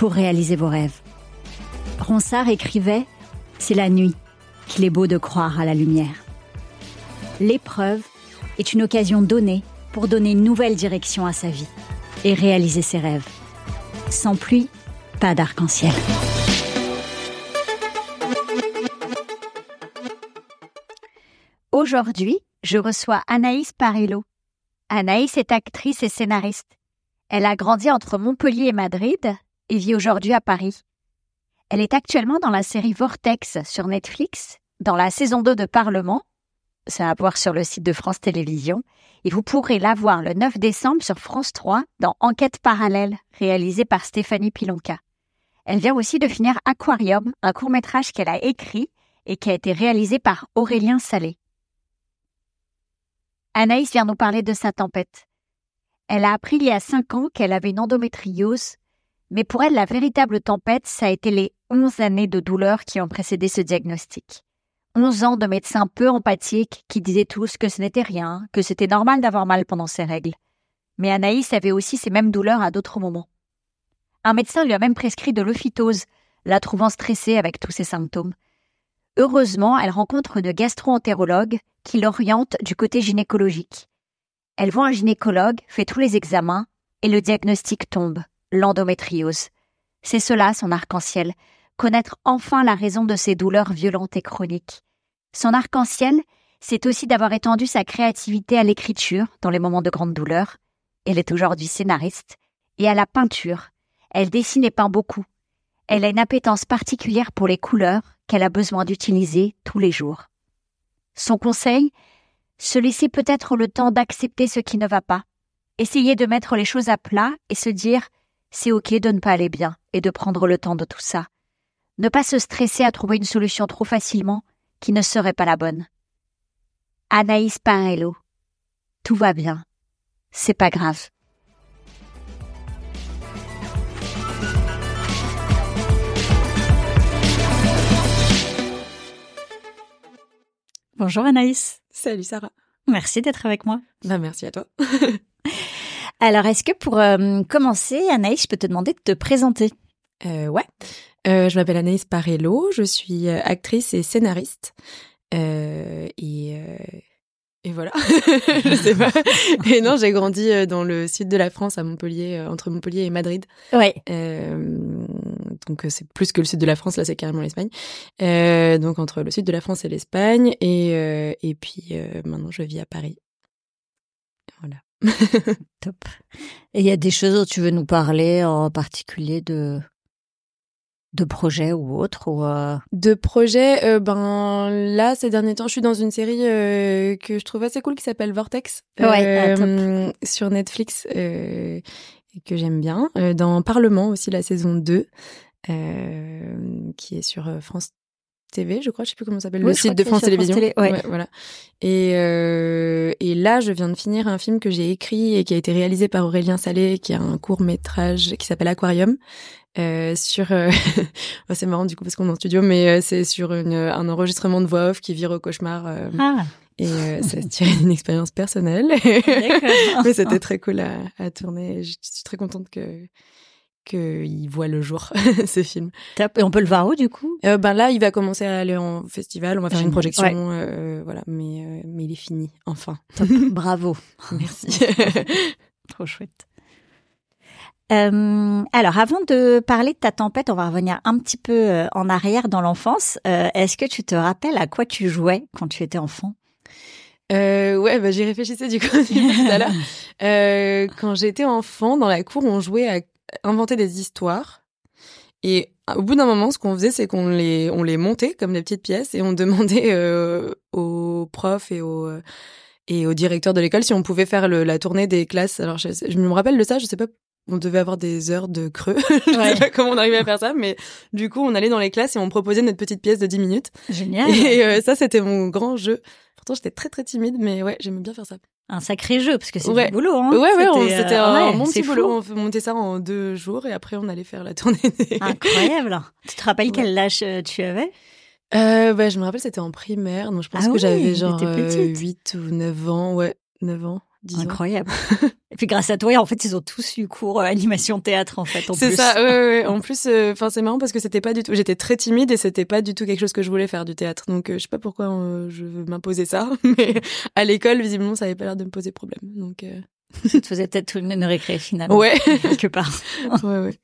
pour réaliser vos rêves. Ronsard écrivait C'est la nuit qu'il est beau de croire à la lumière. L'épreuve est une occasion donnée pour donner une nouvelle direction à sa vie et réaliser ses rêves. Sans pluie, pas d'arc-en-ciel. Aujourd'hui, je reçois Anaïs Parillo. Anaïs est actrice et scénariste. Elle a grandi entre Montpellier et Madrid et vit aujourd'hui à Paris. Elle est actuellement dans la série Vortex sur Netflix, dans la saison 2 de Parlement. C'est à voir sur le site de France Télévisions. Et vous pourrez la voir le 9 décembre sur France 3 dans Enquête parallèle, réalisée par Stéphanie Pilonka. Elle vient aussi de finir Aquarium, un court-métrage qu'elle a écrit et qui a été réalisé par Aurélien Salé. Anaïs vient nous parler de sa tempête. Elle a appris il y a cinq ans qu'elle avait une endométriose, mais pour elle, la véritable tempête, ça a été les onze années de douleur qui ont précédé ce diagnostic. Onze ans de médecins peu empathiques qui disaient tous que ce n'était rien, que c'était normal d'avoir mal pendant ses règles. Mais Anaïs avait aussi ces mêmes douleurs à d'autres moments. Un médecin lui a même prescrit de l'ophytose, la trouvant stressée avec tous ses symptômes. Heureusement, elle rencontre une gastro-entérologue qui l'oriente du côté gynécologique. Elle voit un gynécologue, fait tous les examens, et le diagnostic tombe, l'endométriose. C'est cela son arc-en-ciel, connaître enfin la raison de ses douleurs violentes et chroniques. Son arc-en-ciel, c'est aussi d'avoir étendu sa créativité à l'écriture dans les moments de grande douleur. Elle est aujourd'hui scénariste. Et à la peinture. Elle dessine et peint beaucoup. Elle a une appétence particulière pour les couleurs qu'elle a besoin d'utiliser tous les jours. Son conseil Se laisser peut-être le temps d'accepter ce qui ne va pas. Essayer de mettre les choses à plat et se dire c'est ok de ne pas aller bien et de prendre le temps de tout ça. Ne pas se stresser à trouver une solution trop facilement qui ne serait pas la bonne. Anaïs Parello. Tout va bien. C'est pas grave. Bonjour Anaïs. Salut Sarah. Merci d'être avec moi. Bah, merci à toi. Alors, est-ce que pour euh, commencer, Anaïs, je peux te demander de te présenter? Euh, Ouais. Euh, je m'appelle Anaïs Parello, je suis actrice et scénariste. Et, et voilà, je sais pas. Et non, j'ai grandi dans le sud de la France, à Montpellier, entre Montpellier et Madrid. Ouais. donc c'est plus que le sud de la France, là c'est carrément l'Espagne. donc entre le sud de la France et l'Espagne. Et, et puis maintenant je vis à Paris. Top. Et il y a des choses dont tu veux nous parler en particulier de de projets ou autres ou euh... De projets, euh, ben là ces derniers temps, je suis dans une série euh, que je trouve assez cool qui s'appelle Vortex ouais, euh, sur Netflix et que j'aime bien. dans Parlement aussi la saison 2 qui est sur France TV, je crois, je sais plus comment ça s'appelle, oui, le site de France Télévisions. Télé, ouais. ouais. voilà. Et euh, et là, je viens de finir un film que j'ai écrit et qui a été réalisé par Aurélien Salé, qui a un court métrage qui s'appelle Aquarium. Euh, sur, euh... c'est marrant du coup parce qu'on est en studio, mais c'est sur une, un enregistrement de voix off qui vire au cauchemar. Ah. Et euh, ça tiré d'une expérience personnelle. mais c'était très cool à, à tourner. Je suis très contente que qu'il voit le jour, ce film. Top. Et on peut le voir où, du coup? Euh, Ben là, il va commencer à aller en festival, on va faire une projection, ouais. euh, voilà. Mais, euh, mais il est fini, enfin. Bravo. Merci. Trop chouette. Euh, alors, avant de parler de ta tempête, on va revenir un petit peu en arrière dans l'enfance. Euh, Est-ce que tu te rappelles à quoi tu jouais quand tu étais enfant? Euh, Ouais, bah, j'y réfléchissais du coup tout à l'heure. Quand j'étais enfant, dans la cour, on jouait à inventer des histoires. Et au bout d'un moment, ce qu'on faisait, c'est qu'on les, on les montait comme des petites pièces et on demandait euh, aux profs et aux et au directeur de l'école si on pouvait faire le, la tournée des classes. Alors je, je, me rappelle de ça, je sais pas, on devait avoir des heures de creux. je ouais. sais pas comment on arrivait à faire ça, mais du coup on allait dans les classes et on proposait notre petite pièce de 10 minutes. Génial. Et euh, ça c'était mon grand jeu. Pourtant j'étais très très timide, mais ouais j'aimais bien faire ça. Un sacré jeu parce que c'est ouais. du boulot. Hein. Ouais ouais, c'était euh, un ouais, bon petit fou. boulot. On montait ça en deux jours et après on allait faire la tournée. Des... Incroyable. tu te rappelles ouais. quel âge euh, tu avais? Euh, bah, je me rappelle, c'était en primaire, donc je pense ah que oui, j'avais genre euh, 8 ou 9 ans, ouais, 9 ans. 10 Incroyable. Et puis grâce à toi, en fait, ils ont tous eu cours euh, animation théâtre en fait. C'est ça. Ouais, ouais, ouais. En plus, enfin, euh, c'est marrant parce que c'était pas du tout. J'étais très timide et c'était pas du tout quelque chose que je voulais faire du théâtre. Donc, euh, je sais pas pourquoi euh, je veux m'imposer ça, mais à l'école, visiblement, ça avait pas l'air de me poser problème. Donc. Euh... Ça te faisait peut-être une récré finalement. Ouais. quelque part. ouais, ouais.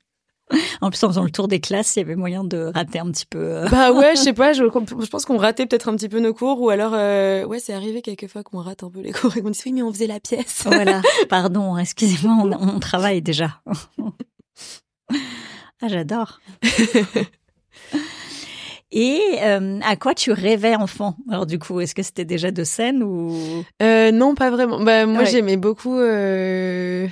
En plus, en faisant le tour des classes, il y avait moyen de rater un petit peu. Euh... Bah ouais, je sais pas, je, je pense qu'on ratait peut-être un petit peu nos cours, ou alors, euh, ouais, c'est arrivé quelquefois qu'on rate un peu les cours et qu'on dit oui, mais on faisait la pièce. Voilà, pardon, excusez-moi, on, on, travaille déjà. ah, j'adore. Et euh, à quoi tu rêvais enfant? Alors du coup, est-ce que c'était déjà de scène ou? Euh, Non, pas vraiment. Bah moi, ouais. j'aimais beaucoup. Euh...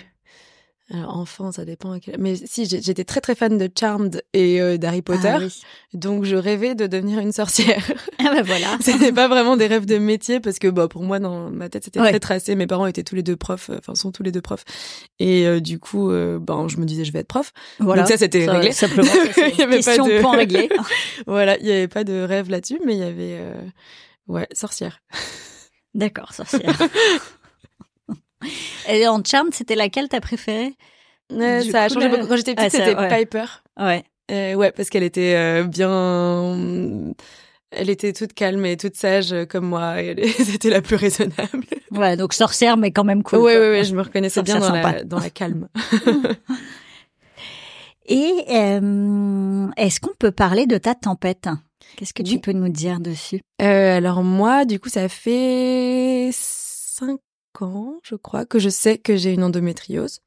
Alors, enfant, ça dépend. Mais si, j'étais très très fan de Charmed et euh, d'Harry Potter, ah, oui. donc je rêvais de devenir une sorcière. Ah bah voilà. C'était pas vraiment des rêves de métier parce que bah pour moi dans ma tête c'était Ouais. très tracé. Mes parents étaient tous les deux profs, euh, enfin sont tous les deux profs, et euh, du coup, euh, ben je me disais je vais être prof. Voilà. Donc ça c'était réglé. Simplement, ça, Il y avait question pas de- point réglée. voilà, il y avait pas de rêve là-dessus, mais il y avait euh, ouais sorcière. D'accord, sorcière. Et en Charmed, c'était laquelle t'as préférée? Du ça a changé là- beaucoup. Quand j'étais petite, Ah, c'était ouais. Piper. Ouais. Euh, ouais, parce qu'elle était euh, bien. Elle était toute calme et toute sage euh, comme moi. C'était la plus raisonnable. Ouais, donc sorcière, mais quand même cool. ouais, ouais, ouais, je me reconnaissais bien dans la, sympa. dans la calme. Et euh, est-ce qu'on peut parler de ta tempête? Qu'est-ce que tu Oui. peux nous dire dessus? Euh, alors moi, du coup, ça fait cinq ans, je crois, que je sais que j'ai une endométriose.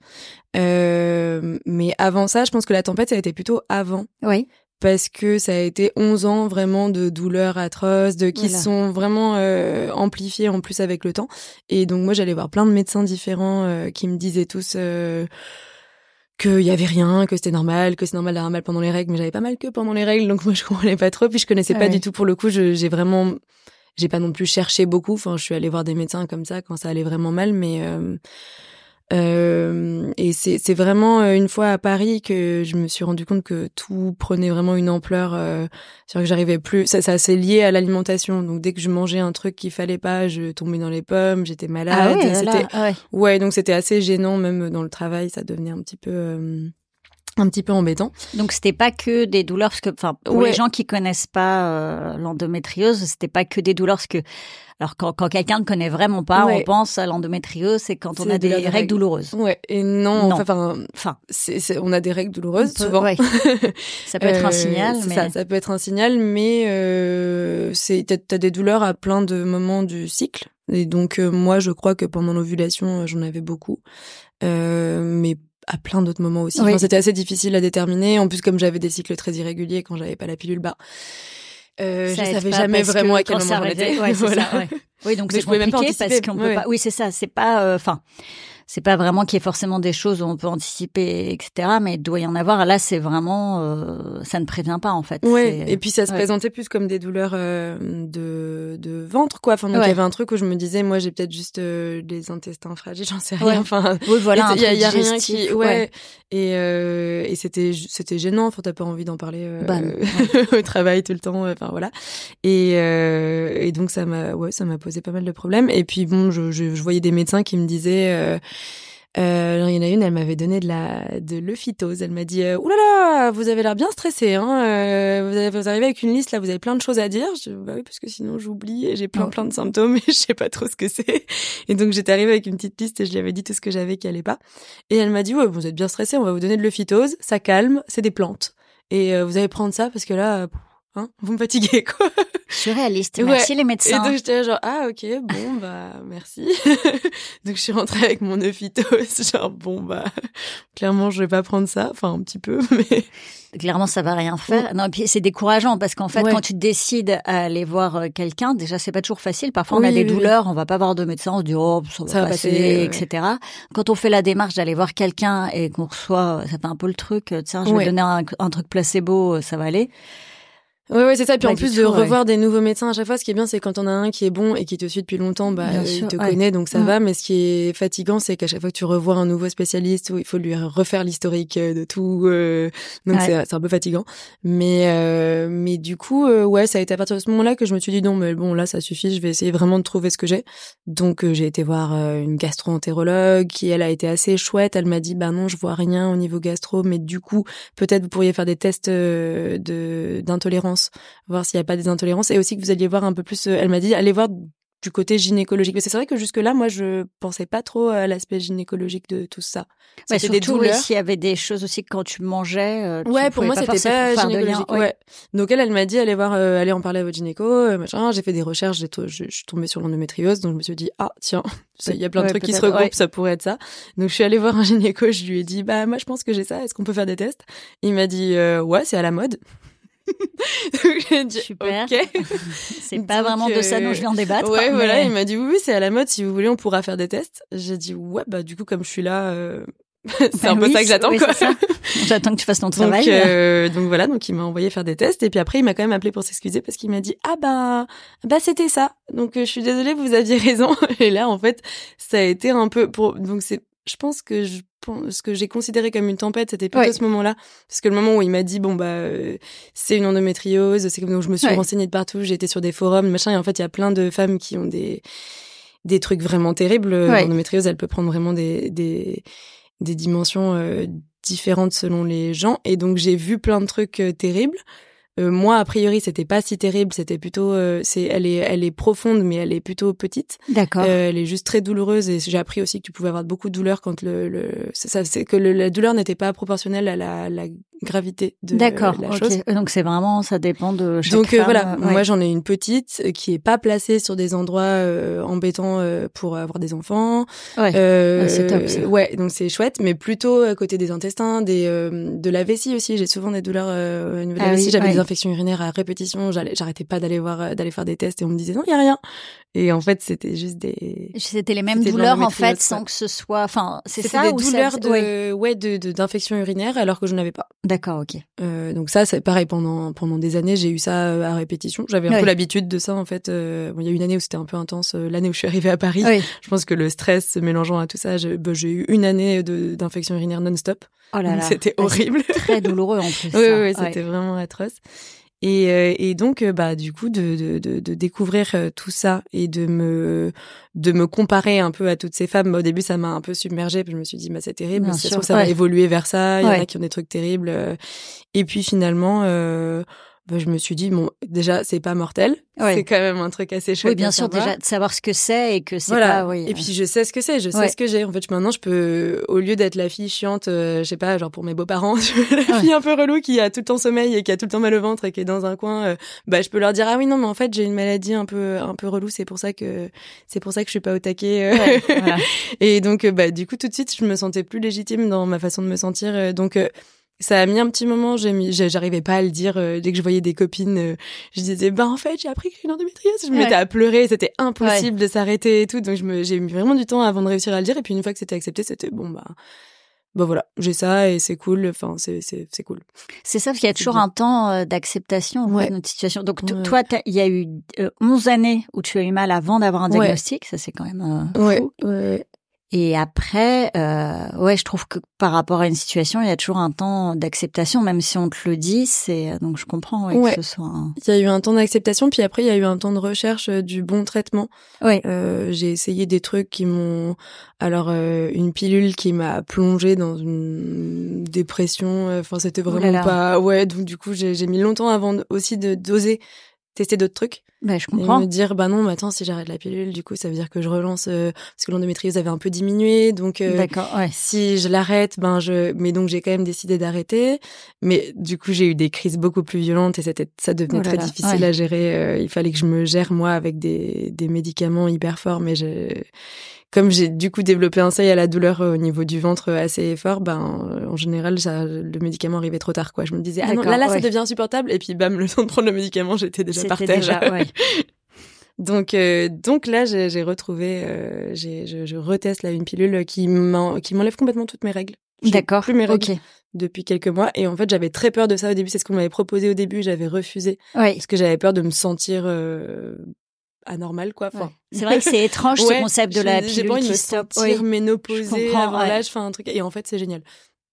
Euh, mais avant ça, je pense que la tempête, ça a été plutôt avant. Oui. parce que ça a été 11 ans vraiment de douleurs atroces, de qui Oula. sont vraiment euh, amplifiées en plus avec le temps. Et donc moi j'allais voir plein de médecins différents euh, qui me disaient tous qu'il y avait rien, que c'était normal, que c'est normal d'avoir mal pendant les règles, mais j'avais pas mal que pendant les règles, donc moi je comprenais pas trop. Puis je connaissais Ah pas du tout pour le coup. J'ai vraiment, j'ai pas non plus cherché beaucoup. Enfin, je suis allée voir des médecins comme ça quand ça allait vraiment mal, mais euh, euh, et c'est c'est vraiment euh, une fois à Paris que je me suis rendu compte que tout prenait vraiment une ampleur. Euh, c'est-à-dire que j'arrivais plus. Ça, ça c'est lié à l'alimentation. Donc dès que je mangeais un truc qu'il fallait pas, je tombais dans les pommes, j'étais malade. ah ouais, c'était là, ouais. ouais, donc c'était assez gênant même dans le travail. Ça devenait un petit peu euh, un petit peu embêtant. Donc c'était pas que des douleurs parce que enfin pour Ouais. les gens qui connaissent pas euh, l'endométriose, c'était pas que des douleurs parce que alors quand, quand quelqu'un ne connaît vraiment pas, Ouais. on pense à l'endométriose, c'est quand on a des règles règles. douloureuses. Ouais, et non, Non. enfin, enfin, on a des règles douloureuses peut- souvent. ouais. ça peut être un Euh, signal, mais ça, ça peut être un signal, mais euh, c'est t'as des douleurs à plein de moments du cycle. Et donc euh, moi, je crois que pendant l'ovulation, euh, j'en avais beaucoup, euh, mais à plein d'autres moments aussi. Oui. Enfin, c'était assez difficile à déterminer. En plus, comme j'avais des cycles très irréguliers quand j'avais pas la pilule, bah, euh, je savais jamais vraiment à quel moment j'en étais. ouais, c'est Voilà. ça, ouais. Oui, donc c'est compliqué parce qu'on peut pas. Oui, c'est ça. C'est pas. euh, Enfin, c'est pas vraiment qu'il y ait forcément des choses où on peut anticiper, etc. Mais il doit y en avoir. Là, c'est vraiment. euh, ça ne prévient pas en fait. Ouais, et puis ça se ouais. présentait plus comme des douleurs euh, de, de ventre, quoi. Enfin, donc il Ouais. y avait un truc où je me disais, moi, j'ai peut-être juste euh, des intestins fragiles, j'en sais Ouais. rien. Enfin, Oui, voilà. il y a, truc y a rien qui, ouais. Et euh, et c'était c'était gênant. Enfin, t'as pas envie d'en parler euh, Bah, au travail tout le temps. Enfin voilà. Et euh, et donc ça m'a ouais ça m'a posé pas mal de problèmes. Et puis bon, je je, je voyais des médecins qui me disaient. Euh, Euh, il y en a une, elle m'avait donné de la de l'euphytose. Elle m'a dit euh, "Ouh là là, vous avez l'air bien stressé hein. Euh, vous, avez, vous arrivez avec une liste là, vous avez plein de choses à dire." Je dis, bah oui parce que sinon j'oublie et j'ai plein Oh. plein de symptômes et je sais pas trop ce que c'est. Et donc j'étais arrivée avec une petite liste et je lui avais dit tout ce que j'avais qui allait pas. Et elle m'a dit "Ouais, vous êtes bien stressé, on va vous donner de l'euphytose, ça calme, c'est des plantes. Et euh, vous allez prendre ça parce que là hein, vous me fatiguez quoi." Surréaliste. Ouais. Merci les Et médecins. donc j'étais genre ah ok bon bah merci. donc je suis rentrée avec mon euphytose genre bon bah clairement je vais pas prendre ça enfin un petit peu mais Clairement, ça va rien faire. Non, et puis c'est décourageant parce qu'en fait, Ouais. quand tu décides à aller voir euh, quelqu'un, déjà c'est pas toujours facile. Parfois, on a des oui, oui. douleurs, on va pas voir de médecin, on se dit oh ça va, Ça va passer, ouais. etc. Quand on fait la démarche d'aller voir quelqu'un et qu'on reçoit, ça fait un peu le truc. euh, Tiens, je vais Ouais. donner un, un truc placebo, euh, ça va aller. Ouais ouais c'est ça. Puis Pas en plus tout, de ouais. revoir des nouveaux médecins à chaque fois ce qui est bien c'est quand on a un qui est bon et qui te suit depuis longtemps bah Bien sûr, il te ouais. connaît donc ça Mm. va. Mais ce qui est fatigant c'est qu'à chaque fois que tu revois un nouveau spécialiste où il faut lui refaire l'historique euh, de tout euh, donc c'est c'est un peu fatigant. Mais euh, mais du coup euh, ouais ça a été à partir de ce moment-là que je me suis dit non mais bon là ça suffit je vais essayer vraiment de trouver ce que j'ai. Donc euh, j'ai été voir une gastro-entérologue qui elle a été assez chouette. Elle m'a dit bah non je vois rien au niveau gastro mais du coup peut-être vous pourriez faire des tests de d'intolérance voir s'il n'y a pas des intolérances et aussi que vous alliez voir un peu plus euh, elle m'a dit allez voir du côté gynécologique mais c'est vrai que jusque là moi je pensais pas trop à l'aspect gynécologique de tout ça Ouais, C'était des surtout oui, douleurs s'il y avait des choses aussi que quand tu mangeais. euh, tu Ouais, pour moi, c'était pas gynécologique. Ouais. Ouais. Donc elle, elle m'a dit, allez voir, euh, allez en parler à votre gynéco, euh, machin. J'ai fait des recherches, je, je suis tombée sur l'endométriose, donc je me suis dit, ah, tiens, il y a plein de Ouais, trucs qui se regroupent, ça pourrait être ça. Donc je suis allée voir un gynéco, je lui ai dit, bah, moi, je pense que j'ai ça, est-ce qu'on peut faire des tests? Il m'a dit, ouais, c'est à la mode. Dit, Super. ok. C'est pas Donc, vraiment de ça euh, dont je viens débattre. Ouais, mais- voilà, il m'a dit, oui, oui, c'est à la mode, si vous voulez, on pourra faire des tests. J'ai dit, ouais, bah, du coup, comme je suis là, euh, c'est Bah un peu oui, ça que j'attends, oui, quoi. J'attends que tu fasses ton travail. Donc, euh, donc voilà, donc il m'a envoyé faire des tests et puis après il m'a quand même appelé pour s'excuser parce qu'il m'a dit ah bah bah c'était ça. Donc euh, je suis désolée, vous aviez raison. Et là en fait ça a été un peu pour donc c'est je pense que je ce que j'ai considéré comme une tempête c'était plutôt Ouais. ce moment-là parce que le moment où il m'a dit bon bah euh, c'est une endométriose c'est comme donc je me suis Ouais. renseignée de partout j'ai été sur des forums machin et en fait il y a plein de femmes qui ont des des trucs vraiment terribles Ouais. l'endométriose elle peut prendre vraiment des des des dimensions euh, différentes selon les gens et donc j'ai vu plein de trucs euh, terribles Euh, moi a priori c'était pas si terrible c'était plutôt euh, c'est elle est elle est profonde mais elle est plutôt petite D'accord. euh, elle est juste très douloureuse et j'ai appris aussi que tu pouvais avoir beaucoup de douleur quand le, le ça c'est que le- la douleur n'était pas proportionnelle à la, la gravité de D'accord. la chose Donc c'est vraiment, ça dépend de chaque donc euh, voilà, euh, ouais. moi j'en ai une petite euh, qui est pas placée sur des endroits euh, embêtants euh, pour avoir des enfants. Ouais. Euh, Ah, c'est top, ça. Ouais, donc c'est chouette, mais plutôt à côté des intestins, des euh, de la vessie aussi. J'ai souvent des douleurs euh, au niveau de la Ah vessie. oui, J'avais ouais. des infections urinaires à répétition. J'arrêtais pas d'aller voir, d'aller faire des tests et on me disait non, il y a rien. Et en fait, c'était juste des C'était les mêmes douleurs en fait, sans que ce soit. Enfin, c'est ça des ou ça- douleurs de ouais. ouais de de- d'infections urinaires alors que je n'avais pas. D'accord, ok. Euh, donc ça, c'est pareil pendant pendant des années, j'ai eu ça euh, à répétition. J'avais un Ouais. peu l'habitude de ça en fait. Euh, bon, il y a une année où c'était un peu intense. L'année où je suis arrivée à Paris, je pense que le stress se mélangeant à tout ça, bah, j'ai eu une année d'infection urinaire non-stop. Oh là là. C'était Ah, horrible. Très douloureux en plus. Oui, oui, c'était vraiment atroce. Et, euh, et donc, euh, bah, du coup, de, de, de, de découvrir euh, tout ça et de me, de me comparer un peu à toutes ces femmes. Bah, au début, ça m'a un peu submergée. Puis je me suis dit, bah, c'est terrible. Bien Si ça sûr, trouve, ça va évoluer vers ça. Il y en a qui ont des trucs terribles. Et puis finalement, euh, bah, je me suis dit, bon, déjà, c'est pas mortel. Ouais. C'est quand même un truc assez chouette. Oui, bien sûr, savoir. déjà de savoir ce que c'est et que c'est Voilà. pas. Oui. Et puis je sais ce que c'est, je sais Ouais. ce que j'ai. En fait, je- maintenant je peux, au lieu d'être la fille chiante, euh, je sais pas, genre pour mes beaux-parents, la Ouais. fille un peu relou qui a tout le temps sommeil et qui a tout le temps mal au ventre et qui est dans un coin, euh, bah je peux leur dire ah oui non mais en fait j'ai une maladie un peu un peu relou, c'est pour ça que c'est pour ça que je suis pas au taquet. euh. Ouais, voilà. Et donc euh, bah du coup tout de suite je me sentais plus légitime dans ma façon de me sentir. donc euh, ça a mis un petit moment, j'ai mis, j'ai- j'arrivais pas à le dire euh, dès que je voyais des copines. euh, je disais bah en fait j'ai appris que j'ai une endométriose. Je me Ouais. mettais à pleurer, c'était impossible de s'arrêter et tout. Donc j'ai mis vraiment du temps avant de réussir à le dire. Et puis une fois que c'était accepté, c'était bon bah bah voilà, j'ai ça et c'est cool. Enfin c'est c'est c'est cool. C'est ça, parce qu'il y a toujours bien. un temps euh, d'acceptation Ouais. de notre situation. Donc Ouais. toi, il y a eu euh, 11 années où tu as eu mal avant d'avoir un Ouais. diagnostic. Ça, c'est quand même euh, Ouais, fou. Et après, euh, ouais, je trouve que par rapport à une situation, il y a toujours un temps d'acceptation, même si on te le dit. C'est donc je comprends ouais, que ce soit. Il y a eu un temps d'acceptation, puis après il y a eu un temps de recherche euh, du bon traitement. Ouais. Euh, j'ai essayé des trucs qui m'ont, alors euh, une pilule qui m'a plongé dans une dépression. Enfin, c'était vraiment pas. Ouais, donc du coup j'ai mis longtemps avant aussi de d'oser tester d'autres trucs. Bah, je comprends. Et me dire, bah non, mais attends, si j'arrête la pilule, du coup, ça veut dire que je relance, euh, parce que l'endométriose avait un peu diminué, donc euh, D'accord, ouais. si je l'arrête, ben je, mais donc j'ai quand même décidé d'arrêter. Mais du coup, j'ai eu des crises beaucoup plus violentes et c'était, ça devenait oh très difficile à gérer. Euh, il fallait que je me gère moi avec des, des médicaments hyper forts, mais je comme j'ai du coup développé un seuil à la douleur euh, au niveau du ventre assez fort, ben euh, en général ça, le médicament arrivait trop tard quoi. Je me disais ah non là là ça devient insupportable et puis bam le temps de prendre le médicament j'étais déjà par terre. Déjà, ouais. donc euh, donc là j'ai retrouvé j'ai je, je, reteste là une pilule qui m'enlève complètement toutes mes règles. D'accord. Plus mes règles. depuis quelques mois et en fait j'avais très peur de ça au début c'est ce qu'on m'avait proposé au début j'avais refusé parce que j'avais peur de me sentir anormal quoi. Enfin, C'est vrai que c'est étrange ce concept de la pilule J'ai pas de me sentir ménopausée avant l'âge, enfin un truc. Et en fait c'est génial.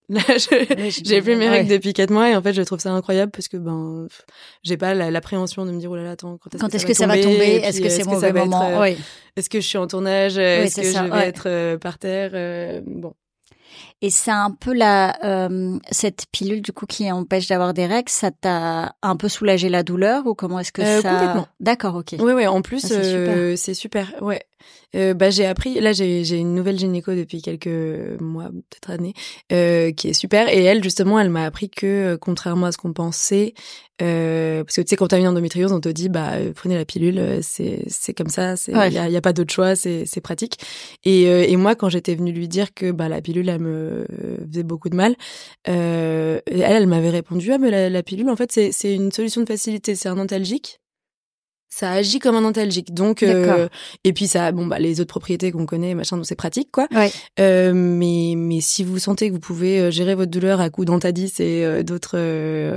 Là, j'ai plus mes règles depuis quatre mois et en fait je trouve ça incroyable parce que ben j'ai pas l'appréhension de me dire oh là là attends quand est-ce que, ça va tomber? est-ce que c'est mauvais moment? euh, est-ce que je suis en tournage? Est-ce que je vais être euh, par terre? Euh, bon et c'est un peu la euh, cette pilule du coup qui empêche d'avoir des règles, ça t'a un peu soulagé la douleur ou comment est-ce que euh, ça Complètement. D'accord, ok. Oui, oui. En plus, c'est super. super. super. Ouais. Euh, bah j'ai appris là j'ai une nouvelle gynéco depuis quelques mois peut-être années euh, qui est super. Et elle justement elle m'a appris que euh, contrairement à ce qu'on pensait euh, parce que tu sais quand t'as une endométriose on te dit bah prenez la pilule c'est comme ça il y, a, y, a, pas d'autre choix c'est pratique. Et et moi quand j'étais venue lui dire que bah la pilule elle me faisait beaucoup de mal elle elle m'avait répondu ah mais la, la pilule en fait c'est c'est une solution de facilité c'est un antalgique ça agit comme un antalgique. Donc euh, et puis ça bon bah les autres propriétés qu'on connaît machin donc c'est pratique quoi. Ouais. Euh, mais mais si vous sentez que vous pouvez euh, gérer votre douleur à coup d'antadis et euh, d'autres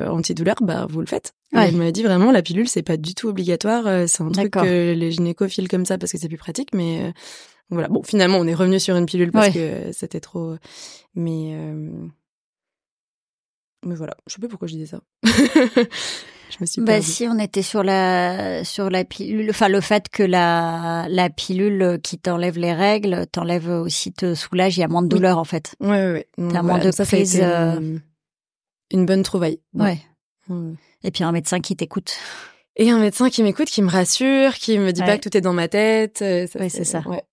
antidouleurs bah vous le faites. Ouais. Elle m'a dit vraiment la pilule c'est pas du tout obligatoire, c'est un truc que les gynécos filent comme ça parce que c'est plus pratique mais voilà. Bon finalement on est revenu sur une pilule parce que c'était trop mais mais voilà, je sais pas pourquoi je disais ça. Je me suis bah si on était sur la sur la pilule, enfin le fait que la la pilule qui t'enlève les règles t'enlève aussi te soulage, il y a moins de douleur en fait. Ouais ouais. ouais. T'as moins de ça, prise. Euh, une, bonne trouvaille. Ouais. Et puis un médecin qui t'écoute. Et un médecin qui m'écoute, qui me rassure, qui me dit pas que tout est dans ma tête. Euh, oui, c'est ça. Ouais.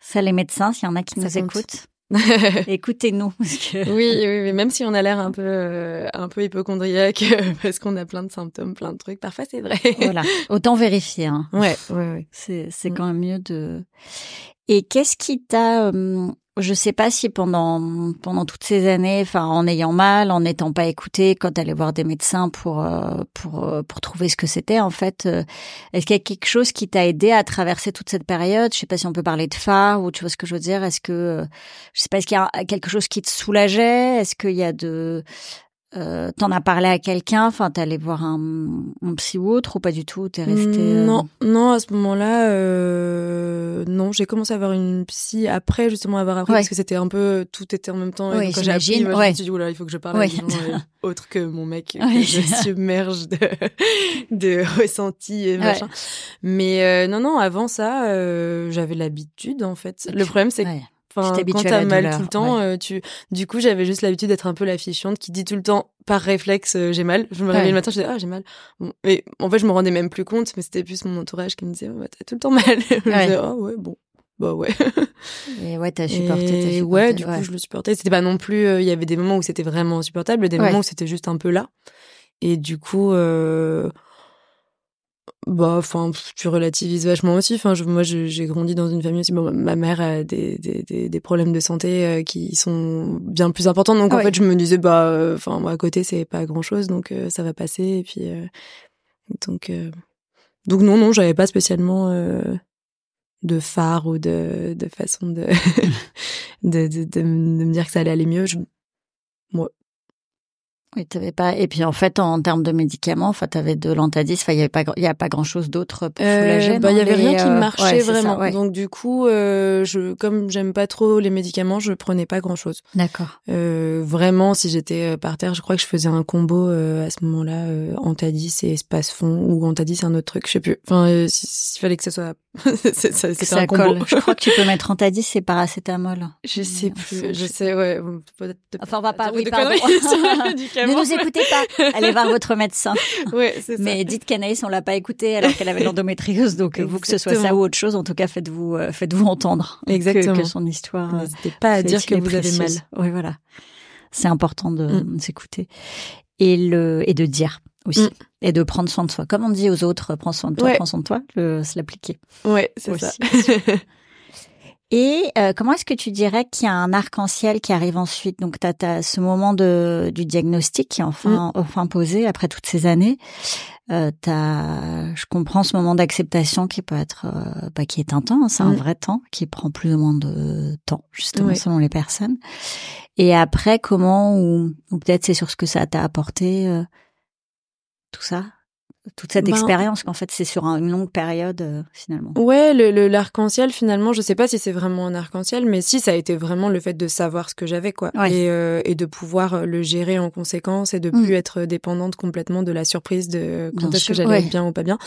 Ça, les médecins, s'il y en a qui nous écoutent, Écoutez-nous. Que... Oui, oui, oui, même si on a l'air un peu, euh, un peu hypochondriaque parce qu'on a plein de symptômes, plein de trucs. Parfois, c'est vrai. Voilà. Autant vérifier. Hein. Ouais, ouais, ouais. C'est, c'est mm. quand même mieux de. Et qu'est-ce qui t'a euh, je sais pas si pendant pendant toutes ces années, enfin en ayant mal, en n'étant pas écouté, quand t'allais voir des médecins pour euh, pour euh, pour trouver ce que c'était en fait, euh, est-ce qu'il y a quelque chose qui t'a aidé à traverser toute cette période? Je sais pas si on peut parler de phare ou tu vois ce que je veux dire. Est-ce que je sais pas, est-ce qu'il y a quelque chose qui te soulageait? Est-ce qu'il y a de euh, T'en as parlé à quelqu'un? Enfin, t'es allé voir un, un, psy ou autre ou pas du tout? T'es resté euh... Non, non. À ce moment-là, euh, non. J'ai commencé à avoir une psy après justement avoir appris parce que c'était un peu tout était en même temps. Oui, quand j'ai appris, ouais. je me suis dit oula, il faut que je parle à des gens euh, autres que mon mec. Que je submerge de de ressentis et machin. Mais euh, non, non. Avant ça, j'avais l'habitude en fait. Le problème, c'est que Enfin, quand t'as mal tout le temps, euh, tu, du coup, j'avais juste l'habitude d'être un peu la fichante qui dit tout le temps, par réflexe, euh, j'ai mal. Je me réveillais le matin, je disais, ah, j'ai mal. Bon, et en fait, je me rendais même plus compte, mais c'était plus mon entourage qui me disait, oh, bah, t'as tout le temps mal. je disais, oh, ouais, bon. Bah ouais. et ouais, t'as supporté, supporté. Ouais, du coup, je le supportais. C'était pas non plus, euh, il y avait des moments où c'était vraiment insupportable, des moments où c'était juste un peu là. Et du coup, euh, bah enfin tu relativises vachement aussi. Enfin moi j'ai grandi dans une famille aussi. Bon, ma mère a des, des, des, problèmes de santé euh, qui sont bien plus importants. Donc en fait je me disais bah euh, enfin moi à côté c'est pas grand chose donc euh, ça va passer. Et puis donc donc non non j'avais pas spécialement de phare ou de de façon de de, de, de, me dire que ça allait aller mieux. Je moi Oui, t'avais pas. Et puis en fait, en, termes de médicaments, enfin, t'avais de l'antadis. Enfin, il y avait pas, il y a pas grand chose d'autre pour euh, Bah, il y avait rien qui marchait vraiment. Donc du coup, euh, je, comme j'aime pas trop les médicaments, je prenais pas grand chose. D'accord. Euh, vraiment, si j'étais par terre, je crois que je faisais un combo à ce moment-là, antadis et espace fond ou antadis un autre truc, je sais plus. Enfin, s'il fallait que ça soit, c'est un combo. Je crois que tu peux mettre antadis et paracétamol. Je sais plus. Je sais, ouais. Enfin, on va pas. Oui, pardon. ne nous écoutez pas. Allez voir votre médecin. Ouais, c'est ça. Mais dites qu'Anaïs, on l'a pas écouté alors qu'elle avait l'endométriose. Donc, vous, que ce soit ça ou autre chose, en tout cas, faites-vous, euh, faites-vous entendre. Exactement. Que, son histoire. Euh, N'hésitez pas à dire que vous avez mal. Oui, voilà. C'est important de, mm. s'écouter. Et le, et de dire aussi. Mm. Et de prendre soin de soi. Comme on dit aux autres, prends soin de toi, prends soin de toi, le, se l'appliquer. Ouais, c'est ça. Et euh, comment est-ce que tu dirais qu'il y a un arc-en-ciel qui arrive ensuite? Donc, tu as, ce moment de, du diagnostic qui est enfin, mm. enfin posé après toutes ces années. Euh, as, je comprends ce moment d'acceptation qui peut être, euh, bah, qui est un temps, hein, c'est un mm. vrai temps, qui prend plus ou moins de temps, justement, selon les personnes. Et après, comment, ou, ou peut-être c'est sur ce que ça t'a apporté, euh, tout ça? Toute cette ben, expérience qu'en fait c'est sur une longue période euh, finalement. Ouais, le l'arc-en-ciel finalement, je sais pas si c'est vraiment un arc-en-ciel, mais si ça a été vraiment le fait de savoir ce que j'avais quoi, et, euh, et de pouvoir euh, le gérer en conséquence et de mm. plus être dépendante complètement de la surprise de quand est-ce que j'allais bien ou pas bien,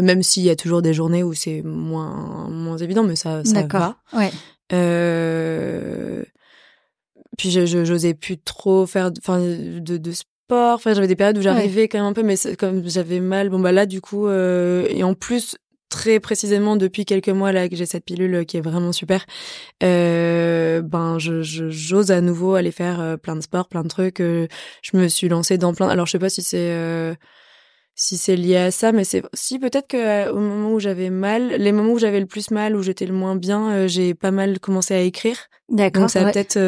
même s'il y a toujours des journées où c'est moins moins évident, mais ça ça va. Ouais. Euh... Puis j'osais plus trop faire, enfin de, de Enfin, j'avais des périodes où j'arrivais quand même un peu, mais comme j'avais mal, bon bah là du coup, euh, et en plus très précisément depuis quelques mois là que j'ai cette pilule qui est vraiment super, euh, ben je j'ose à nouveau aller faire euh, plein de sports, plein de trucs. Je me suis lancée dans plein. Alors je sais pas si c'est si c'est lié à ça, mais c'est si peut-être que au moment où j'avais mal, les moments où j'avais le plus mal, où j'étais le moins bien, j'ai pas mal commencé à écrire. D'accord. Donc ça peut-être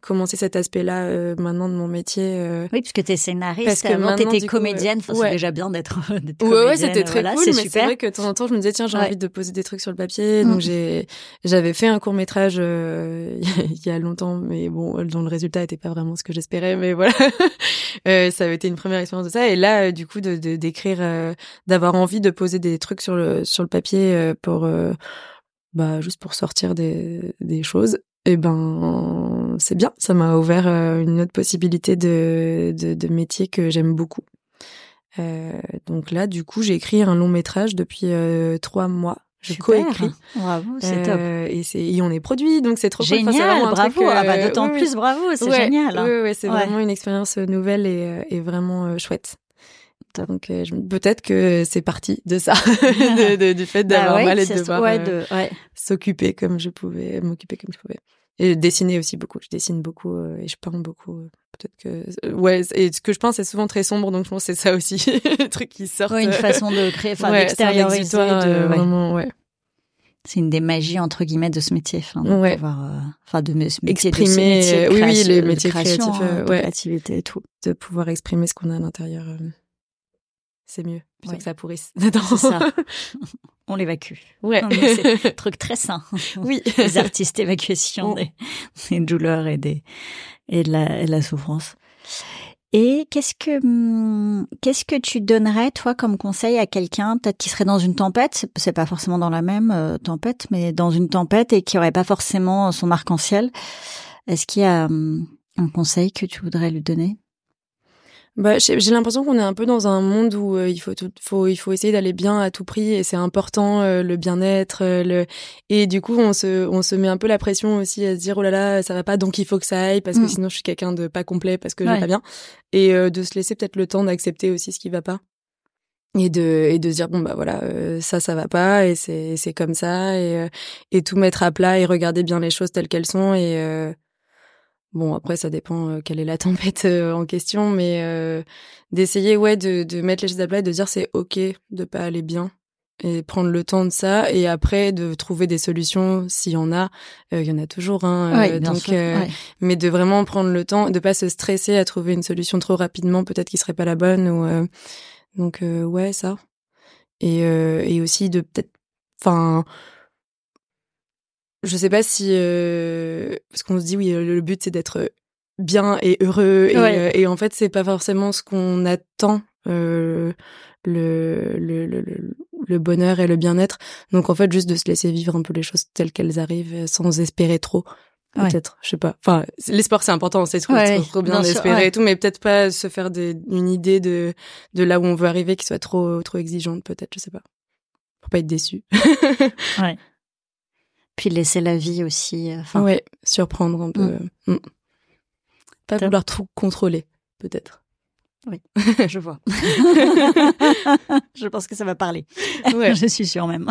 commencer cet aspect-là euh, maintenant de mon métier. Euh, oui, puisque tu es scénariste, parce que maintenant t'étais comédienne, coup, c'est déjà bien d'être Ouais, ouais, c'était très cool, mais c'est vrai que de temps en temps, je me disais tiens, j'ai envie de poser des trucs sur le papier, donc mm. j'ai j'avais fait un court métrage euh, il y a longtemps, mais bon, dont le résultat était pas vraiment ce que j'espérais, mais voilà, ça avait été une première expérience de ça, et là, du coup, de d'écrire, d'avoir envie de poser des trucs sur le sur le papier pour bah juste pour sortir des des choses eh ben c'est bien, ça m'a ouvert euh, une autre possibilité de, de, de métier que j'aime beaucoup. Euh, donc là, du coup, j'ai écrit un long métrage depuis euh, trois mois. J'ai coécrit. Bravo, c'est top. Et, c'est, on est produit, donc c'est trop génial. Cool. bravo. ah bah, d'autant plus bravo, c'est génial. Hein. Oui, c'est vraiment une expérience nouvelle et, et vraiment chouette. Donc peut-être que c'est parti de ça, de, du fait bah d'avoir mal et de devoir s'occuper comme je pouvais, m'occuper comme je pouvais. Et dessiner aussi beaucoup. Je dessine beaucoup euh, et je peins beaucoup. Euh, peut-être que ouais. Et ce que je peins c'est souvent très sombre, donc je pense que c'est ça aussi, le truc qui sort. Ouais, une façon de créer, enfin ouais, d'extérioriser. De, euh, vraiment, ouais. C'est une des magies entre guillemets de ce métier, enfin de ouais. pouvoir, enfin de ce métier, exprimer, de ce métier oui, oui, les métiers créatifs, hein, ouais. créativité et tout, de pouvoir exprimer ce qu'on a à l'intérieur c'est mieux plutôt que ça pourrisse dedans. Ça. On l'évacue. Ouais. C'est un truc très sain. Oui. Les artistes évacuation des, des, douleurs et des et de la, et de la souffrance. Et qu'est-ce que hum, qu'est-ce que tu donnerais toi comme conseil à quelqu'un peut-être qui serait dans une tempête, c'est pas forcément dans la même euh, tempête, mais dans une tempête et qui aurait pas forcément son arc-en-ciel. Est-ce qu'il y a hum, un conseil que tu voudrais lui donner? Bah, j'ai l'impression qu'on est un peu dans un monde où euh, il faut tout, faut il faut essayer d'aller bien à tout prix et c'est important euh, le bien-être euh, le et du coup on se on se met un peu la pression aussi à se dire oh là là ça va pas donc il faut que ça aille parce que mm. sinon je suis quelqu'un de pas complet parce que je vais pas bien. Et de se laisser peut-être le temps d'accepter aussi ce qui va pas. Et de et de se dire bon bah voilà ça ça va pas et c'est c'est comme ça et et tout mettre à plat et regarder bien les choses telles qu'elles sont et Bon, après, ça dépend euh, quelle est la tempête euh, en question, mais euh, d'essayer, ouais, de, de mettre les choses à plat et de dire c'est ok de pas aller bien et prendre le temps de ça et après de trouver des solutions s'il y en a. Il y en a toujours hein donc mais de vraiment prendre le temps de pas se stresser à trouver une solution trop rapidement peut-être qui serait pas la bonne ou donc ouais ça. Et et aussi de peut-être enfin je sais pas si euh, parce qu'on se dit oui le but c'est d'être bien et heureux et, et en fait c'est pas forcément ce qu'on attend le, le, le, le, bonheur et le bien-être. Donc en fait, juste de se laisser vivre un peu les choses telles qu'elles arrivent sans espérer trop peut-être je sais pas. Enfin l'espoir c'est important c'est trop, trop, bien d'espérer et tout mais peut-être pas se faire des, une idée de de là où on veut arriver qui soit trop trop exigeante peut-être je sais pas. Pour pas être déçu ouais puis laisser la vie aussi euh, enfin ouais surprendre un peu mm. Mm. pas vouloir trop contrôler peut-être oui, je vois. je pense que ça va parler. Ouais. je suis sûre même.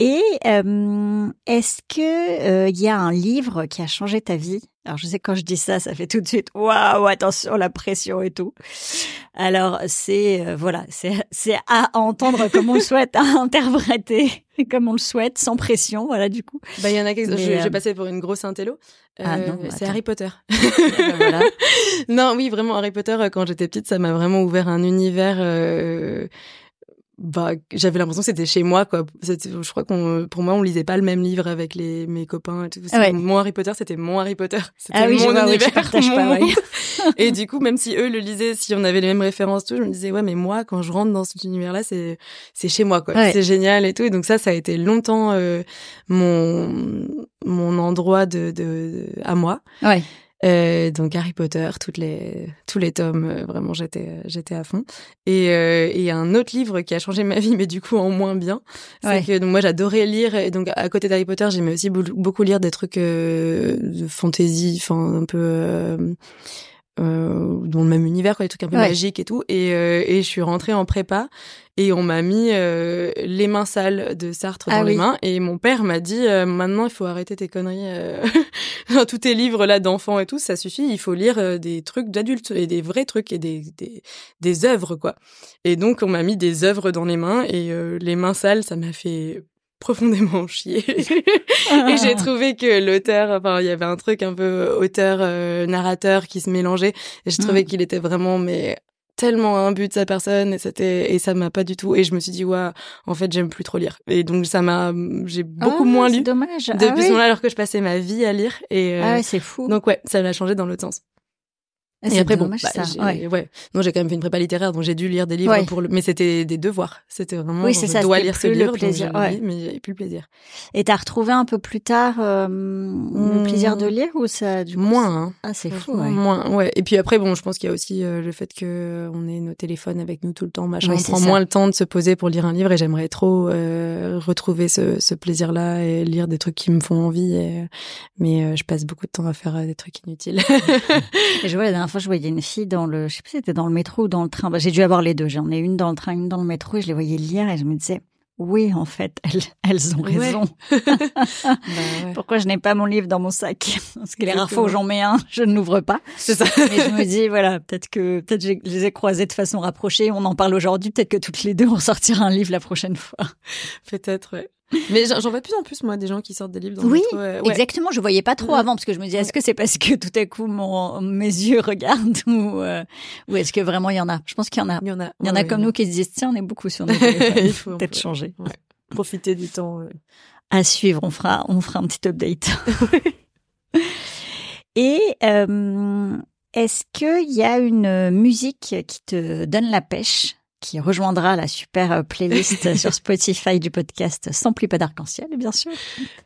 Et euh, est-ce que il euh, y a un livre qui a changé ta vie? Alors je sais quand je dis ça, ça fait tout de suite waouh attention la pression et tout. Alors c'est euh, voilà c'est c'est à entendre comme on le souhaite, à interpréter comme on le souhaite, sans pression. Voilà du coup. Bah il y en a quelques. J'ai passé pour une grosse intello. Ah non, c'est Harry Potter. voilà. non, oui, vraiment Harry Potter. Quand j'étais petite, ça m'a vraiment ouvert un univers bah j'avais l'impression que c'était chez moi quoi. Je crois qu'on pour moi on lisait pas le même livre avec les mes copains et tout. Ah mon Harry Potter c'était mon Harry Potter. C'était ah oui, mon univers pas, et du coup même si eux le lisaient si on avait les mêmes références tout je me disais ouais mais moi quand je rentre dans cet univers là c'est c'est chez moi quoi. C'est génial et tout. Et donc ça ça a été longtemps euh, mon mon endroit de, de à moi. Ouais euh, donc Harry Potter, toutes les, tous les tomes, euh, vraiment j'étais, j'étais à fond. Et, euh, et un autre livre qui a changé ma vie, mais du coup en moins bien, c'est que donc moi j'adorais lire. Et donc à côté d'Harry Potter, j'aimais aussi beaucoup lire des trucs de fantasy, enfin un peu euh, dans le même univers, quoi, des trucs un peu magiques et tout. Et, euh, et je suis rentrée en prépa et on m'a mis euh, les mains sales de Sartre ah dans les mains. Et mon père m'a dit euh, maintenant il faut arrêter tes conneries, tous tes livres là d'enfants et tout, ça suffit. Il faut lire des trucs d'adultes et des vrais trucs et des des, des œuvres quoi. Et donc on m'a mis des œuvres dans les mains et les mains sales, ça m'a fait profondément chier. et j'ai trouvé que l'auteur, enfin, il y avait un truc un peu auteur euh, narrateur qui se mélangeait et je trouvais mm. qu'il était vraiment mais tellement un but de sa personne et c'était et ça m'a pas du tout et je me suis dit ouais en fait j'aime plus trop lire. Et donc ça m'a j'ai beaucoup ah, moins lu dommage. depuis ah, ce moment-là alors que je passais ma vie à lire et euh, ah ouais, c'est fou. donc ouais ça m'a changé dans l'autre sens et après bon, bah, ouais. ouais. Non, j'ai quand même fait une prépa littéraire, donc j'ai dû lire des livres pour le, mais c'était des devoirs. C'était vraiment. Oui, c'est ça. dois lire ce livre, le plaisir. Ouais. mais j'avais plus le plaisir. Et t'as retrouvé un peu plus tard euh, le mmh. plaisir de lire ou ça du coup, moins. Hein. Ah, c'est fou. Ouais. Moins. Ouais. Et puis après, bon, je pense qu'il y a aussi euh, le fait que on ait nos téléphones avec nous tout le temps, machin. on prend moins le temps de se poser pour lire un livre, et j'aimerais trop euh, retrouver ce, ce plaisir-là et lire des trucs qui me font envie. Et... Mais euh, je passe beaucoup de temps à faire des trucs inutiles. et je vois la dernière fois, je voyais une fille dans le, je sais pas si c'était dans le métro ou dans le train. Bah, j'ai dû avoir les deux. J'en ai une dans le train, une dans le métro et je les voyais lire et je me disais, oui, en fait, elles, elles ont raison. bah Pourquoi je n'ai pas mon livre dans mon sac? Parce que les rares fois où j'en mets un, je ne l'ouvre pas. C'est ça. Mais je me dis, voilà, peut-être que peut-être je les ai croisés de façon rapprochée. On en parle aujourd'hui. Peut-être que toutes les deux, on sortira un livre la prochaine fois. Peut-être, ouais. Mais j'en vois de plus en plus, moi, des gens qui sortent des livres dans oui, le métro. Oui, exactement. Je voyais pas trop avant parce que je me disais, est-ce que c'est parce que tout à coup mon, mes yeux regardent ou, euh, ou est-ce que vraiment il y en a? Je pense qu'il y en a. Il y en a. Il y en a comme nous qui se disent, tiens, on est beaucoup sur nos il faut peut-être changer. Profiter du temps. À suivre, on fera, on fera un petit update. Et euh, est-ce qu'il y a une musique qui te donne la pêche? Qui rejoindra la super euh, playlist sur Spotify du podcast Sans plus pas d'arc-en-ciel, bien sûr.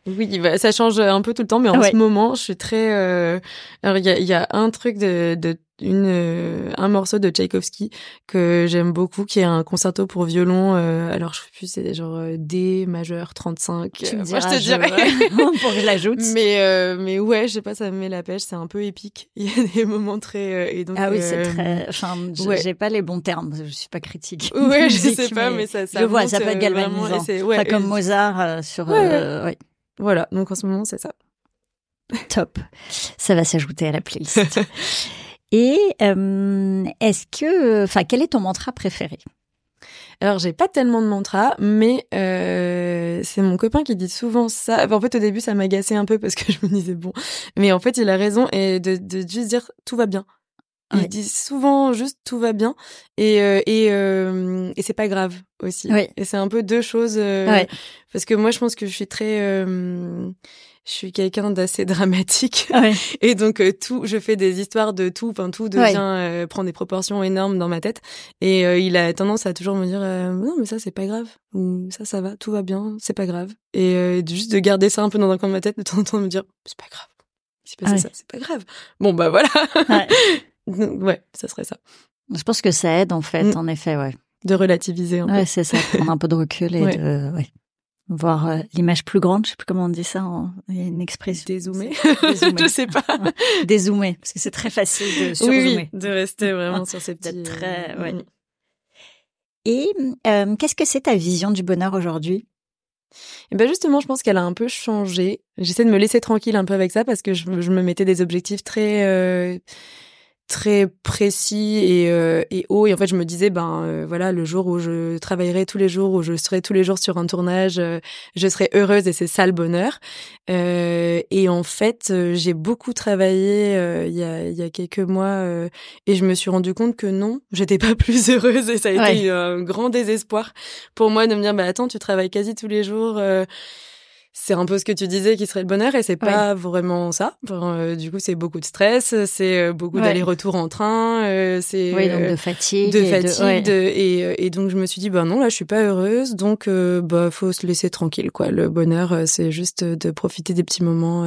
Oui, bah, ça change un peu tout le temps, mais en ce moment, je suis très. Euh... Alors, il y a, y a, un truc de, de une euh, un morceau de Tchaïkovski que j'aime beaucoup qui est un concerto pour violon euh, alors je sais plus c'est genre euh, D majeur 35 tu me diras, moi je te dirais pour que je l'ajoute. Mais mais ouais je sais pas ça me met la pêche c'est un peu épique. Il y a des moments très et donc ah oui c'est très enfin j'ai pas les bons termes je suis pas critique. Ouais je sais pas mais, ça ça je vois ça peut être galvanisant. ouais, comme Mozart sur ouais. voilà donc en ce moment c'est ça. Top. Ça va s'ajouter à la playlist Et euh, est-ce que, enfin, quel est ton mantra préféré? Alors j'ai pas tellement de mantra, mais euh, c'est mon copain qui dit souvent ça. en fait au début ça m'agaçait un peu parce que je me disais bon, mais en fait il a raison et de, de juste dire tout va bien. Il dit souvent juste tout va bien et euh, et euh, et c'est pas grave aussi. Et c'est un peu deux choses euh, parce que moi je pense que je suis très je suis quelqu'un d'assez dramatique Ouais. et donc euh, tout je fais des histoires de tout enfin tout devient euh, prend des proportions énormes dans ma tête et euh, il a tendance à toujours me dire euh, non mais ça c'est pas grave ou ça ça va tout va bien c'est pas grave et euh, juste de garder ça un peu dans un coin de ma tête de temps en temps de me dire c'est pas grave il s'est passé Ouais. ça c'est pas grave bon bah voilà Ouais. Donc, ouais ça serait ça Je pense que ça aide en fait, Mm. en effet, ouais. de relativiser un peu Ouais, c'est ça, prendre un peu de recul et Ouais. de ouais, voir euh, l'image plus grande. Je sais plus comment on dit ça. en- Il y a une expression. dézoomer Dézoomer. je sais pas Dézoomer, parce que c'est très facile de surzoomer. oui, de rester vraiment sur ces petits. Très- euh, ouais. mm. Et euh, qu'est-ce que c'est ta vision du bonheur aujourd'hui? Et ben justement, je pense qu'elle a un peu changé. J'essaie de me laisser tranquille un peu avec ça parce que je, me- je me mettais des objectifs très euh, très précis et, euh, et hauts. Et en fait, je me disais, ben euh, voilà, le jour où je travaillerai tous les jours, où je serai tous les jours sur un tournage, euh, je serai heureuse et c'est ça le bonheur. Euh, et en fait, j'ai beaucoup travaillé euh, il y, a, il y a quelques mois euh, et je me suis rendu compte que non, j'étais pas plus heureuse et ça a Ouais. été un grand désespoir pour moi de me dire, bah attends, tu travailles quasi tous les jours. C'est un peu ce que tu disais qui serait le bonheur et c'est pas vraiment ça. Enfin, euh, du coup, c'est beaucoup de stress, c'est euh, beaucoup Ouais. d'aller-retour en train, euh, c'est Oui, donc de fatigue. de et fatigue ouais. de- et, et donc je me suis dit bah non là je suis pas heureuse donc euh, bah faut se laisser tranquille quoi le bonheur c'est juste de profiter des petits moments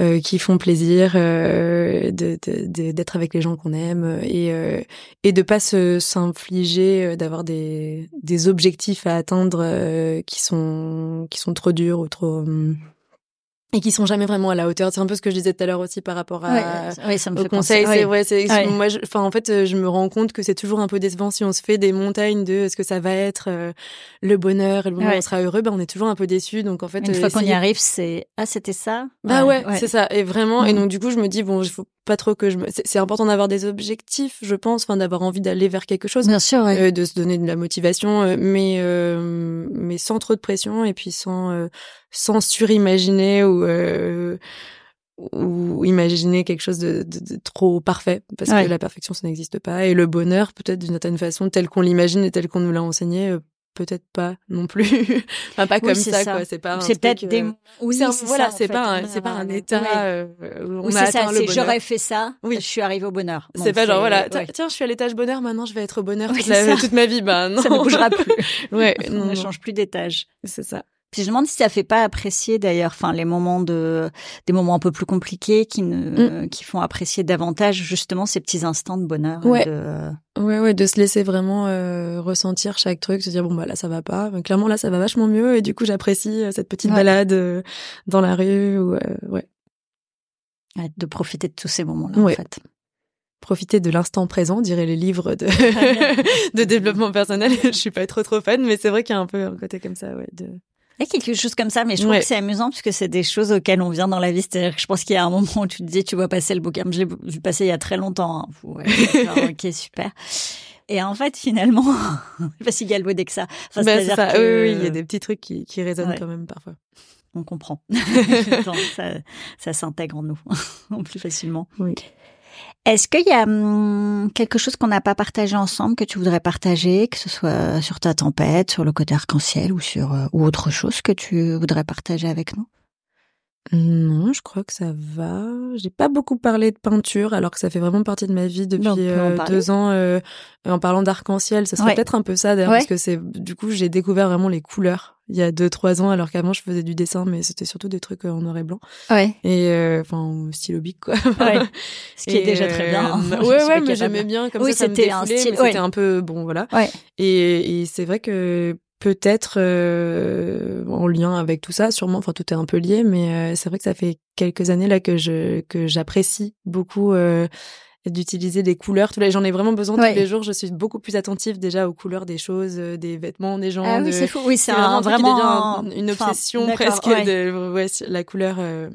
euh, euh, qui font plaisir euh, de de- de- d'être avec les gens qu'on aime et euh, et de pas se s'infliger euh, d'avoir des des objectifs à atteindre euh, qui sont qui sont trop durs ou trop hum, et qui sont jamais vraiment à la hauteur c'est un peu ce que je disais tout à l'heure aussi par rapport à Ouais, ouais, ça me au fait conseil, c'est ouais. ouais, moi. je- Enfin, en fait, euh, je me rends compte que c'est toujours un peu décevant si on se fait des montagnes de est-ce que ça va être euh, le bonheur et le moment où on sera heureux. Ben, on est toujours un peu déçu. Donc en fait, Une euh, fois qu'on y arrive, c'est ah c'était ça? Bah ouais, c'est ça. Et vraiment. Et Mm. donc du coup, je me dis bon, il faut pas trop que je me. C'est important d'avoir des objectifs, je pense, enfin d'avoir envie d'aller vers quelque chose. Bien sûr, ouais. euh, de se donner de la motivation, euh, mais euh, mais sans trop de pression et puis sans euh, sans surimaginer ou euh, ou imaginer quelque chose de, de- de trop parfait parce Ouais. que la perfection ça n'existe pas et le bonheur peut-être d'une certaine façon tel qu'on l'imagine et tel qu'on nous l'a enseigné peut-être pas non plus enfin pas Oui, comme ça, ça. quoi c'est pas c'est peut-être des. euh, Oui, c'est un- voilà c'est pas un, On c'est pas un état euh, où on a c'est ça. atteint le j'aurais fait ça. Oui. Je suis arrivée au bonheur. C'est pas genre voilà tiens, ouais. tiens je suis à l'étage bonheur maintenant je vais être au bonheur toute, la- ma vie bah non Ça ne bougera plus. ouais On ne change plus d'étage. c'est ça Puis je me demande si ça fait pas apprécier d'ailleurs, enfin les moments de, des moments un peu plus compliqués qui ne, qui font apprécier davantage justement ces petits instants de bonheur. Ouais. de- Ouais, ouais, de se laisser vraiment euh, ressentir chaque truc, se dire bon bah là ça va pas, mais clairement là ça va vachement mieux et du coup j'apprécie euh, cette petite Ouais. balade euh, dans la rue ou euh, ouais, ouais, de profiter de tous ces moments-là Ouais. en fait. profiter de l'instant présent, dirait les livres de de développement personnel. Je suis pas trop trop fan, mais c'est vrai qu'il y a un peu un côté comme ça, ouais. De... Il y a quelque chose comme ça, mais je trouve Ouais. que c'est amusant parce que c'est des choses auxquelles on vient dans la vie. C'est-à-dire que je pense qu'il y a un moment où tu te dis, tu vois passer le bouquin. Je l'ai vu passer il y a très longtemps. Hein. Ouais, genre, ok, super. Et en fait, finalement, c'est pas si galvaudé que ça. Enfin, Bah, c'est ça. que Oui, il y a des petits trucs qui, qui résonnent Ouais. quand même parfois. on comprend. Ça, ça s'intègre en nous plus facilement. Oui. Est-ce qu'il y a hum, quelque chose qu'on n'a pas partagé ensemble que tu voudrais partager, que ce soit sur ta tempête, sur le côté arc-en-ciel ou sur euh, ou autre chose que tu voudrais partager avec nous? Non, je crois que ça va. J'ai pas beaucoup parlé de peinture, alors que ça fait vraiment partie de ma vie depuis euh, deux ans. euh, en parlant d'arc-en-ciel, ce serait Ouais. peut-être un peu ça d'ailleurs, Ouais. parce que c'est du coup j'ai découvert vraiment les couleurs il y a deux trois ans, alors qu'avant je faisais du dessin, mais c'était surtout des trucs euh, en noir et blanc Ouais. et euh, enfin au stylo bic quoi. Ouais. Ce qui est déjà très bien. euh, suis ouais, ouais, mais j'aimais bien comme Oui, ça. ça me c'était un style- mais ouais. C'était un peu bon, voilà. Ouais. Et, et c'est vrai que peut-être euh, en lien avec tout ça, sûrement. Enfin, tout est un peu lié, mais euh, c'est vrai que ça fait quelques années là que je que j'apprécie beaucoup. euh, d'utiliser des couleurs tous les j'en ai vraiment besoin Ouais. tous les jours je suis beaucoup plus attentive déjà aux couleurs des choses euh, des vêtements des gens Ah de- oui, c'est fou. Oui, c'est un- vraiment un- une obsession presque ouais. de ouais, la couleur euh,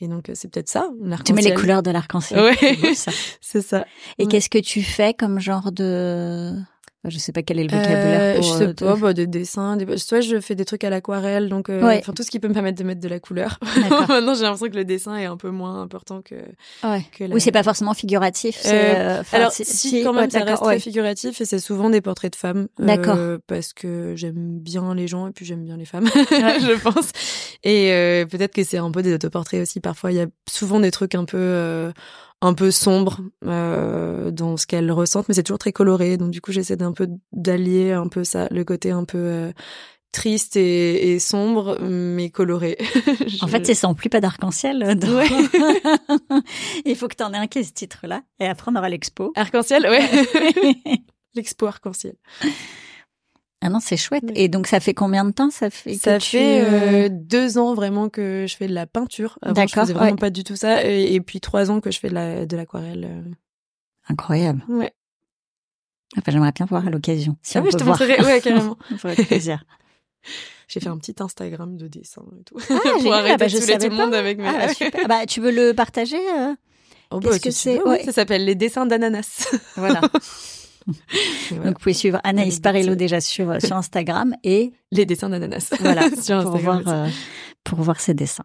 et donc c'est peut-être ça Tu mets les couleurs de l'arc-en-ciel. Ouais. C'est ça. c'est ça Et Ouais. qu'est-ce que tu fais comme genre de je sais pas quel est le vocabulaire. Euh, je sais pas, bah, des dessins. Des... Soit je fais des trucs à l'aquarelle, donc euh, tout ce qui peut me permettre de mettre de la couleur. Maintenant, j'ai l'impression que le dessin est un peu moins important que. Ouais. que la... Oui, c'est pas forcément figuratif. Euh, alors, si, quand même, ça reste très figuratif et c'est souvent des portraits de femmes. D'accord. parce que j'aime bien les gens et puis j'aime bien les femmes, je pense. Et peut-être que c'est un peu des autoportraits aussi. Parfois, il y a souvent des trucs un peu un peu sombre euh, dans ce qu'elle ressentent, mais c'est toujours très coloré. Donc du coup, j'essaie d'un peu d'allier un peu ça, le côté un peu euh, triste et, sombre, mais coloré. En fait, c'est sans plus pas d'arc-en-ciel. Ouais. Il faut que tu en aies un qui est ce titre-là, et après on aura l'expo. Arc-en-ciel, ouais. L'expo arc-en-ciel. Ah non, c'est chouette. Et donc, ça fait combien de temps ça fait Ça fait euh, deux ans vraiment que je fais de la peinture. D'accord. Je faisais vraiment pas du tout ça. Et, puis trois ans que je fais de l'aquarelle. La, euh. Incroyable. Ouais. Enfin, j'aimerais bien voir à l'occasion. Si ah oui, je te montrerai. Ouais, carrément. ça ferait plaisir. J'ai fait un petit Instagram de dessin et tout. Ah, pour arrêter ah bah, je tout le monde avec mes. Ah, bah, bah, tu veux le partager euh? Oh, bah, Qu'est-ce que c'est Ça s'appelle les dessins d'ananas. Voilà. Donc, vous pouvez suivre Anaïs Parello déjà sur, sur Instagram et les dessins d'ananas. Voilà, sur pour voir euh, pour voir ses dessins.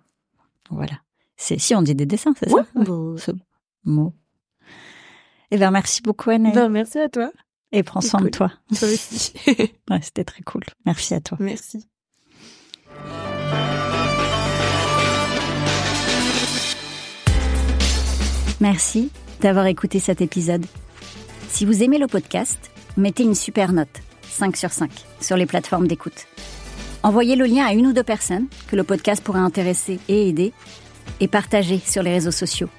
Voilà. C'est si on dit des dessins, c'est ça? bon. Bon. Eh bien, merci beaucoup Anaïs. Ben, merci à toi. Et prends soin de toi. Toi aussi. ouais, c'était très cool. Merci à toi. Merci. Merci d'avoir écouté cet épisode. Si vous aimez le podcast, mettez une super note, 5 sur 5, sur les plateformes d'écoute. Envoyez le lien à une ou deux personnes que le podcast pourrait intéresser et aider, et partagez sur les réseaux sociaux.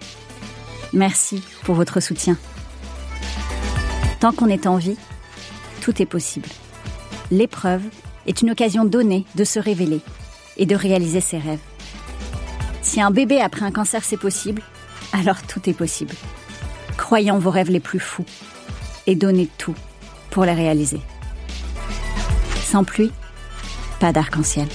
Merci pour votre soutien. Tant qu'on est en vie, tout est possible. L'épreuve est une occasion donnée de se révéler et de réaliser ses rêves. Si un bébé après un cancer c'est possible, alors tout est possible. Croyez en vos rêves les plus fous et donnez tout pour les réaliser. Sans pluie, pas d'arc-en-ciel.